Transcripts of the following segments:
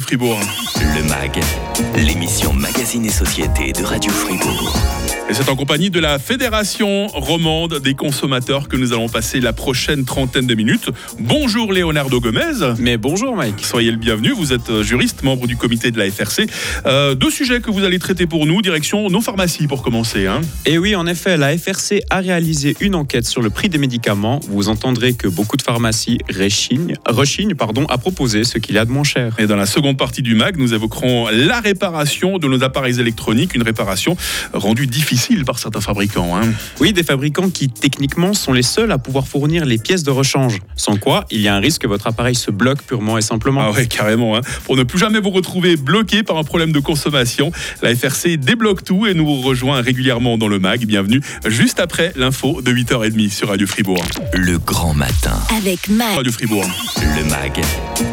Fribourg. Le MAG, l'émission Magazine et Société de Radio Fribourg. Et c'est en compagnie de la Fédération romande des consommateurs que nous allons passer la prochaine trentaine de minutes. Bonjour Leonardo Gomez. Mais bonjour Mike. Soyez le bienvenu, vous êtes euh, juriste, membre du comité de la FRC. Euh, deux sujets que vous allez traiter pour nous, direction nos pharmacies pour commencer. Hein. Et oui, en effet, la FRC a réalisé une enquête sur le prix des médicaments. Vous entendrez que beaucoup de pharmacies rechignent, rechignent pardon, à proposer ce qu'il y a de moins cher. Et dans la seconde partie du MAG, nous évoquerons la réparation de nos appareils électroniques, une réparation rendue difficile par certains fabricants. Hein. Oui, des fabricants qui techniquement sont les seuls à pouvoir fournir les pièces de rechange. Sans quoi, il y a un risque que votre appareil se bloque purement et simplement. Ah ouais, carrément. Hein. Pour ne plus jamais vous retrouver bloqué par un problème de consommation, la FRC débloque tout et nous rejoint régulièrement dans le MAG. Bienvenue juste après l'info de 8h30 sur Radio Fribourg. Le grand matin. Avec MAG. Radio Fribourg. Le MAG,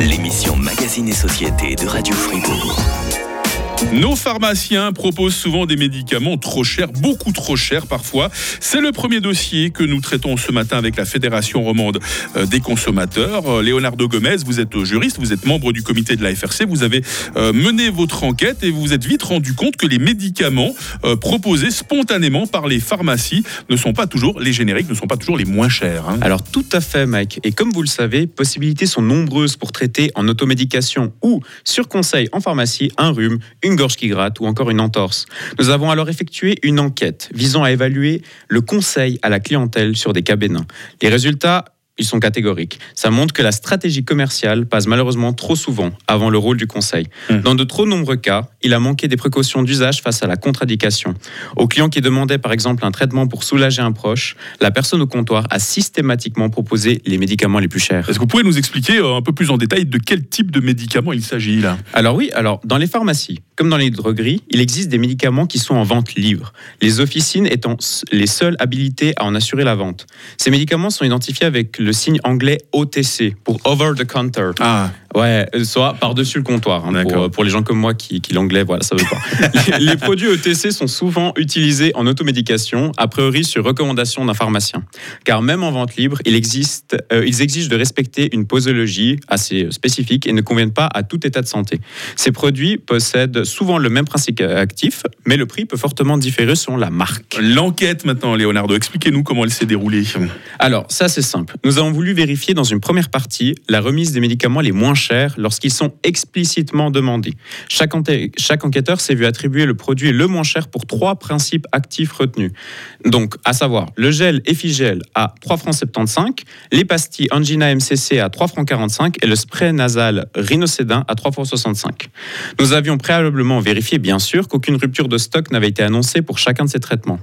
l'émission Magazine et Société de Radio Fribourg. Show. Nos pharmaciens proposent souvent des médicaments trop chers, beaucoup trop chers parfois. C'est le premier dossier que nous traitons ce matin avec la Fédération romande euh, des consommateurs. Euh, Leonardo Gomez, vous êtes juriste, vous êtes membre du comité de la FRC, vous avez euh, mené votre enquête et vous vous êtes vite rendu compte que les médicaments proposés spontanément par les pharmacies ne sont pas toujours, les génériques ne sont pas toujours les moins chers. Hein. Alors tout à fait Mike, et comme vous le savez, possibilités sont nombreuses pour traiter en automédication ou sur conseil en pharmacie un rhume, gorge qui gratte ou encore une entorse. Nous avons alors effectué une enquête visant à évaluer le conseil à la clientèle sur des cas. Les résultats ils sont catégoriques. Ça montre que la stratégie commerciale passe malheureusement trop souvent avant le rôle du conseil. Mmh. Dans de trop nombreux cas, il a manqué des précautions d'usage face à la contradiction. Au client qui demandait par exemple un traitement pour soulager un proche, la personne au comptoir a systématiquement proposé les médicaments les plus chers. Est-ce que vous pouvez nous expliquer euh, un peu plus en détail de quel type de médicaments il s'agit là? Alors oui, alors dans les pharmacies, comme dans les drogueries, il existe des médicaments qui sont en vente libre, les officines étant les seules habilitées à en assurer la vente. Ces médicaments sont identifiés avec le signe anglais OTC pour over the counter. Ah. Ouais, euh, soit par-dessus le comptoir. Hein, pour, euh, pour, les gens comme moi qui, qui l'anglais, voilà, ça veut pas. les, produits ETC sont souvent utilisés en automédication, a priori sur recommandation d'un pharmacien. Car même en vente libre, il existe, euh, ils exigent de respecter une posologie assez spécifique et ne conviennent pas à tout état de santé. Ces produits possèdent souvent le même principe actif, mais le prix peut fortement différer selon la marque. L'enquête maintenant, Leonardo, expliquez-nous comment elle s'est déroulée. Alors, ça c'est simple. Nous avons voulu vérifier dans une première partie la remise des médicaments les moins chers lorsqu'ils sont explicitement demandés. Chaque, enquêteur s'est vu attribuer le produit le moins cher pour trois principes actifs retenus. Donc, à savoir le gel Efigel à 3 francs 75, les pastilles Angina MCC à 3 francs 45 et le spray nasal Rhinocédin à 3 francs 65. Nous avions préalablement vérifié, bien sûr, qu'aucune rupture de stock n'avait été annoncée pour chacun de ces traitements.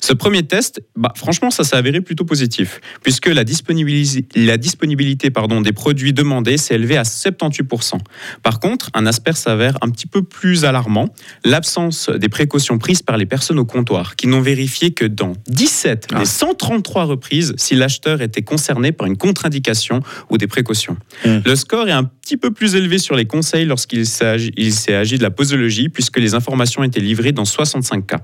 Ce premier test, bah, franchement, ça s'est avéré plutôt positif, puisque la disponibilité, la disponibilité pardon, des produits demandés s'est élevée à 78%. Par contre, un aspect s'avère un petit peu plus alarmant, l'absence des précautions prises par les personnes au comptoir, qui n'ont vérifié que dans 17 des 133 ah. reprises si l'acheteur était concerné par une contre-indication ou des précautions. Hmm. Le score est un petit peu plus élevé sur les conseils lorsqu'il s'est agi de la posologie, puisque les informations étaient livrées dans 65 cas.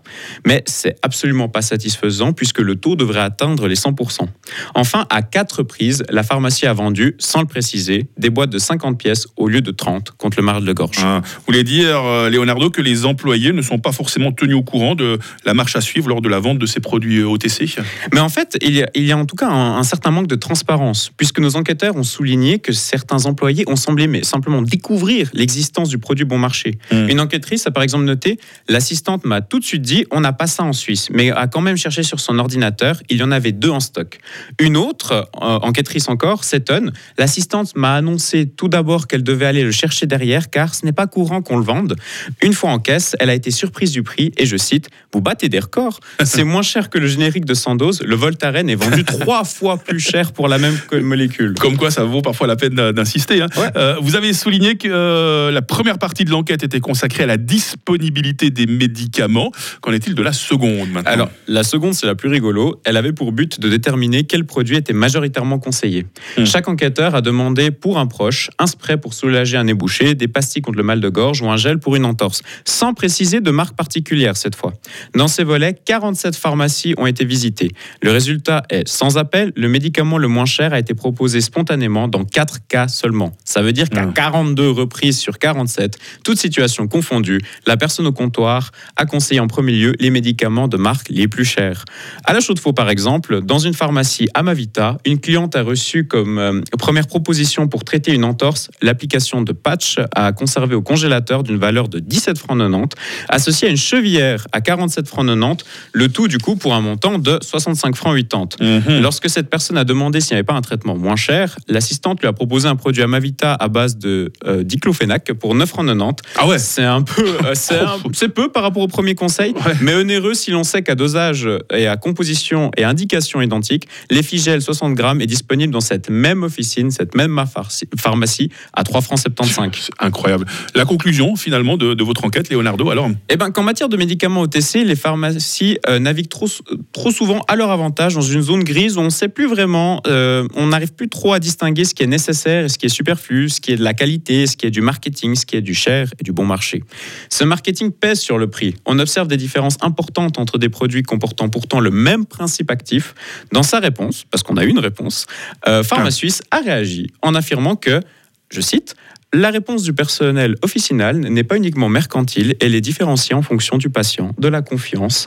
Mais c'est absolument pas satisfaisant, puisque le taux devrait atteindre les 100%. Enfin, à quatre reprises, la pharmacie a vendu, sans le préciser, des boîtes de 50 pièces au lieu de 30 contre le marge de gorge. Ah, vous voulez dire, euh, Leonardo, que les employés ne sont pas forcément tenus au courant de la marche à suivre lors de la vente de ces produits euh, OTC Mais en fait, il y a, il y a en tout cas un, certain manque de transparence, puisque nos enquêteurs ont souligné que certains employés ont semblé mais simplement découvrir l'existence du produit bon marché. Hmm. Une enquêtrice a par exemple noté, l'assistante m'a tout de suite dit, on n'a pas ça en Suisse, mais a quand même cherché sur son ordinateur, il y en avait deux en stock. Une autre, euh, enquêtrice encore, s'étonne, l'assistante m'a annoncé tout d'abord qu'elle devait aller le chercher derrière, car ce n'est pas courant qu'on le vende. Une fois en caisse, elle a été surprise du prix, et je cite, vous battez des records, c'est moins cher que le générique de Sandoz, le Voltaren est vendu trois fois plus cher pour la même molécule. Comme quoi, ça vaut parfois la peine d'insister. Hein. Euh, vous avez souligné que euh, la première partie de l'enquête était consacrée à la disponibilité des médicaments. Qu'en est-il de la seconde maintenant? Alors, la seconde, c'est la plus rigolo. Elle avait pour but de déterminer quel produit était majoritairement conseillé. Hmm. Chaque enquêteur a demandé pour un proche un spray pour soulager un ébouché, des pastilles contre le mal de gorge ou un gel pour une entorse, sans préciser de marque particulière cette fois. Dans ces volets, 47 pharmacies ont été visitées. Le résultat est sans appel, le médicament le moins cher a été proposé spontanément dans 4 cas seulement. Ça veut veut dire qu'à Mm. 42 reprises sur 47, toute situation confondue, la personne au comptoir a conseillé en premier lieu les médicaments de marque les plus chers. À la Chaux-de-Faux, par exemple, dans une pharmacie Amavita, une cliente a reçu comme euh, première proposition pour traiter une entorse l'application de patch à conserver au congélateur d'une valeur de 17 francs 90, associée à une chevillère à 47 francs 90, le tout du coup pour un montant de 65 francs 80. Mhm. Lorsque cette personne a demandé s'il n'y avait pas un traitement moins cher, l'assistante lui a proposé un produit Amavita à base de euh, diclofénac pour 9 francs 90. Ah ouais. C'est un peu, euh, c'est peu par rapport au premier conseil, Ouais. mais onéreux si l'on sait qu'à dosage et à composition et indication identiques, l'Effigel 60 grammes est disponible dans cette même officine, cette même pharmacie- à 3 francs 75. C'est incroyable. La conclusion finalement de, de votre enquête, Leonardo, alors Eh ben, qu'en matière de médicaments OTC, les pharmacies euh, naviguent trop, trop souvent à leur avantage dans une zone grise où on ne sait plus vraiment, euh, on n'arrive plus trop à distinguer ce qui est nécessaire et ce qui est superflu, ce qui est de la qualité, ce qui est du marketing, ce qui est du cher et du bon marché. Ce marketing pèse sur le prix. On observe des différences importantes entre des produits comportant pourtant le même principe actif. Dans sa réponse, parce qu'on a eu une réponse, euh, Pharma Ah. Suisse a réagi en affirmant que, je cite, la réponse du personnel officinal n'est pas uniquement mercantile, elle est différenciée en fonction du patient, de la confiance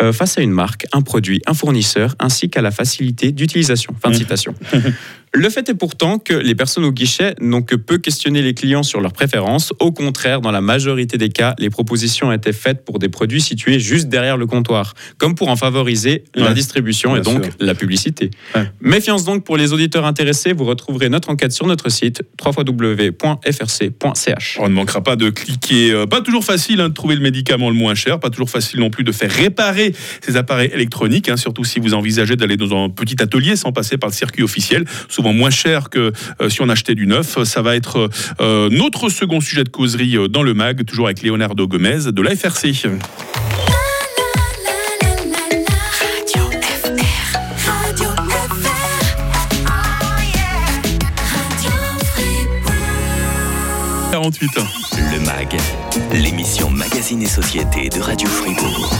euh, face à une marque, un produit, un fournisseur, ainsi qu'à la facilité d'utilisation. Fin de citation. Le fait est pourtant que les personnes au guichet n'ont que peu questionné les clients sur leurs préférences. Au contraire, dans la majorité des cas, les propositions étaient faites pour des produits situés juste derrière le comptoir, comme pour en favoriser la distribution et donc sûr. la publicité. Ouais. Méfiance donc pour les auditeurs intéressés, vous retrouverez notre enquête sur notre site www.frc.ch. on ne manquera pas de cliquer. Euh, Pas toujours facile hein, de trouver le médicament le moins cher, pas toujours facile non plus de faire réparer ces appareils électroniques, hein, surtout si vous envisagez d'aller dans un petit atelier sans passer par le circuit officiel, souvent moins cher que euh, si on achetait du neuf. Ça va être euh, notre second sujet de causerie euh, dans le MAG, toujours avec Leonardo Gomez de la FRC. Radio FR. Radio FR. Yeah. Radio Fribourg. 48 ans. Le MAG, l'émission Magazine et Société de Radio Fribourg.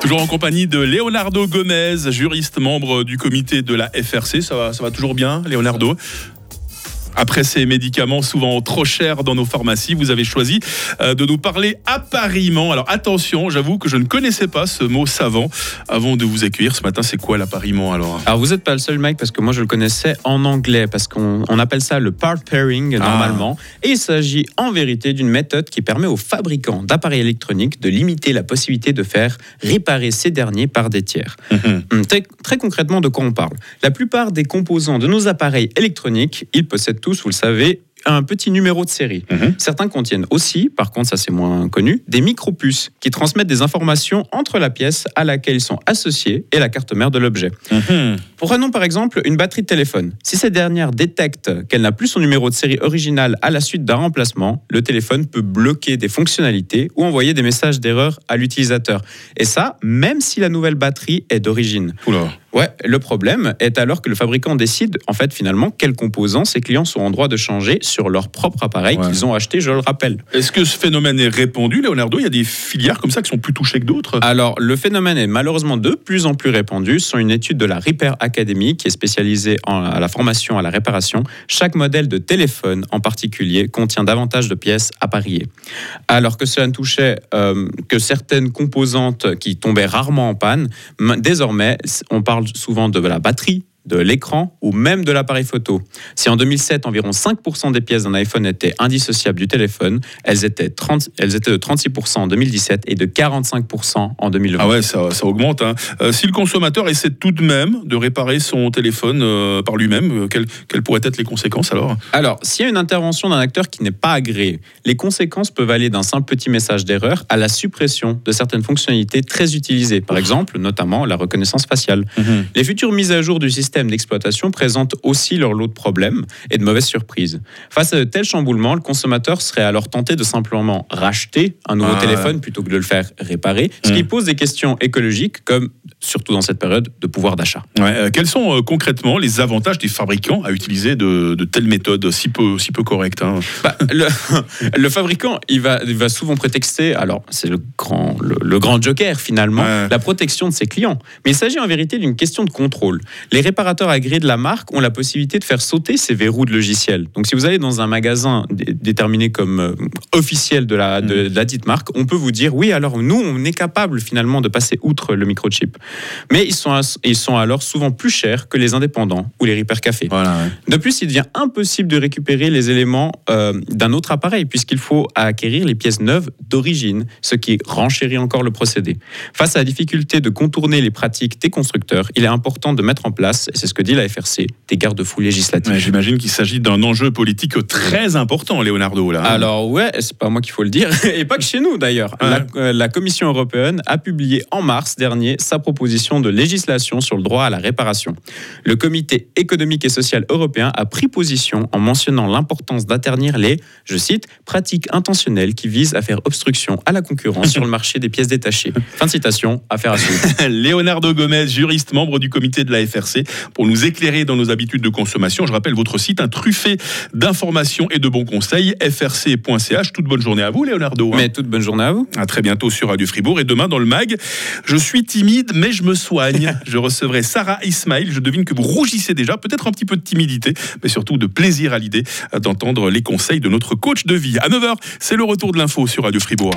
Toujours en compagnie de Leonardo Gomez, juriste membre du comité de la FRC. Ça va, ça va toujours bien, Leonardo? Après ces médicaments souvent trop chers dans nos pharmacies, vous avez choisi euh, de nous parler appariement. Alors attention, j'avoue que je ne connaissais pas ce mot savant avant de vous accueillir ce matin. C'est quoi l'appariement alors? Alors vous n'êtes pas le seul Mike parce que moi je le connaissais en anglais parce qu'on on appelle ça le part pairing normalement et il s'agit en vérité d'une méthode qui permet aux fabricants d'appareils électroniques de limiter la possibilité de faire réparer ces derniers par des tiers. Mhm. Hum, Très, très concrètement, de quoi on parle? La plupart des composants de nos appareils électroniques, ils possèdent tous, vous le savez, un petit numéro de série. Mhm. Certains contiennent aussi, par contre ça c'est moins connu, des micropuces qui transmettent des informations entre la pièce à laquelle ils sont associés et la carte mère de l'objet. Mhm. Prenons par exemple une batterie de téléphone. Si cette dernière détecte qu'elle n'a plus son numéro de série original à la suite d'un remplacement, le téléphone peut bloquer des fonctionnalités ou envoyer des messages d'erreur à l'utilisateur. Et ça, même si la nouvelle batterie est d'origine. Ouais, le problème est alors que le fabricant décide, en fait, finalement, quels composants ses clients sont en droit de changer sur leur propre appareil Ouais. qu'ils ont acheté, je le rappelle. Est-ce que ce phénomène est répandu, Leonardo? Il y a des filières comme ça qui sont plus touchées que d'autres? Alors, le phénomène est malheureusement de plus en plus répandu. Selon une étude de la Repair Academy, qui est spécialisée en, à la formation à la réparation, chaque modèle de téléphone en particulier contient davantage de pièces appariées. Alors que cela ne touchait euh, que certaines composantes qui tombaient rarement en panne, ma- désormais, on parle souvent de la batterie de l'écran ou même de l'appareil photo. Si en 2007, environ 5% des pièces d'un iPhone étaient indissociables du téléphone, elles étaient, 30 elles étaient de 36% en 2017 et de 45% en 2020. Ah ouais, ça, ça augmente. hein. Euh, si le consommateur essaie tout de même de réparer son téléphone euh, par lui-même, euh, quelles, quelles pourraient être les conséquences alors? Alors, s'il y a une intervention d'un acteur qui n'est pas agréé, les conséquences peuvent aller d'un simple petit message d'erreur à la suppression de certaines fonctionnalités très utilisées, par exemple, notamment la reconnaissance faciale. Les futures mises à jour du système d'exploitation présentent aussi leur lot de problèmes et de mauvaises surprises. Face à de tels chamboulements, le consommateur serait alors tenté de simplement racheter un nouveau Ah. téléphone plutôt que de le faire réparer, ce qui Mm. pose des questions écologiques comme, surtout dans cette période, de pouvoir d'achat. Ouais, euh, Quels sont euh, concrètement les avantages des fabricants à utiliser de, de telles méthodes si peu, si peu correctes hein? Bah, le, le fabricant, il va, il va souvent prétexter, alors c'est le grand, le, le grand joker finalement, Ouais. la protection de ses clients. Mais il s'agit en vérité d'une question de contrôle. Les réparateurs réparateurs agréés de la marque ont la possibilité de faire sauter ces verrous de logiciel. Donc, si vous allez dans un magasin dé- déterminé comme euh, officiel de la, de, de la dite marque, on peut vous dire oui, alors nous, on est capable finalement de passer outre le microchip. Mais ils sont, ils sont alors souvent plus chers que les indépendants ou les repair cafés. Voilà. ouais. De plus, il devient impossible de récupérer les éléments euh, d'un autre appareil, puisqu'il faut acquérir les pièces neuves d'origine, ce qui renchérit encore le procédé. Face à la difficulté de contourner les pratiques des constructeurs, il est important de mettre en place, c'est ce que dit la FRC, des garde-fous législatifs. Ouais, J'imagine qu'il s'agit d'un enjeu politique très important, Leonardo. Là. Alors ouais, c'est pas moi qu'il faut le dire, et pas que chez nous d'ailleurs. Ouais. La, euh, la Commission européenne a publié en mars dernier sa proposition de législation sur le droit à la réparation. Le Comité économique et social européen a pris position en mentionnant l'importance d'interdire les, je cite, pratiques intentionnelles qui visent à faire obstruction à la concurrence sur le marché des pièces détachées. Fin de citation, affaire à suivre. Leonardo Gomez, juriste, membre du comité de la FRC, pour nous éclairer dans nos habitudes de consommation. Je rappelle votre site, un truffé d'informations et de bons conseils, frc.ch. Toute bonne journée à vous, Leonardo. hein. Mais toute bonne journée à vous. À très bientôt sur Radio Fribourg et demain dans le MAG. Je suis timide, mais je me soigne. Je recevrai Sarah Ismail. Je devine que vous rougissez déjà, peut-être un petit peu de timidité, mais surtout de plaisir à l'idée d'entendre les conseils de notre coach de vie. À 9h, c'est le retour de l'info sur Radio Fribourg.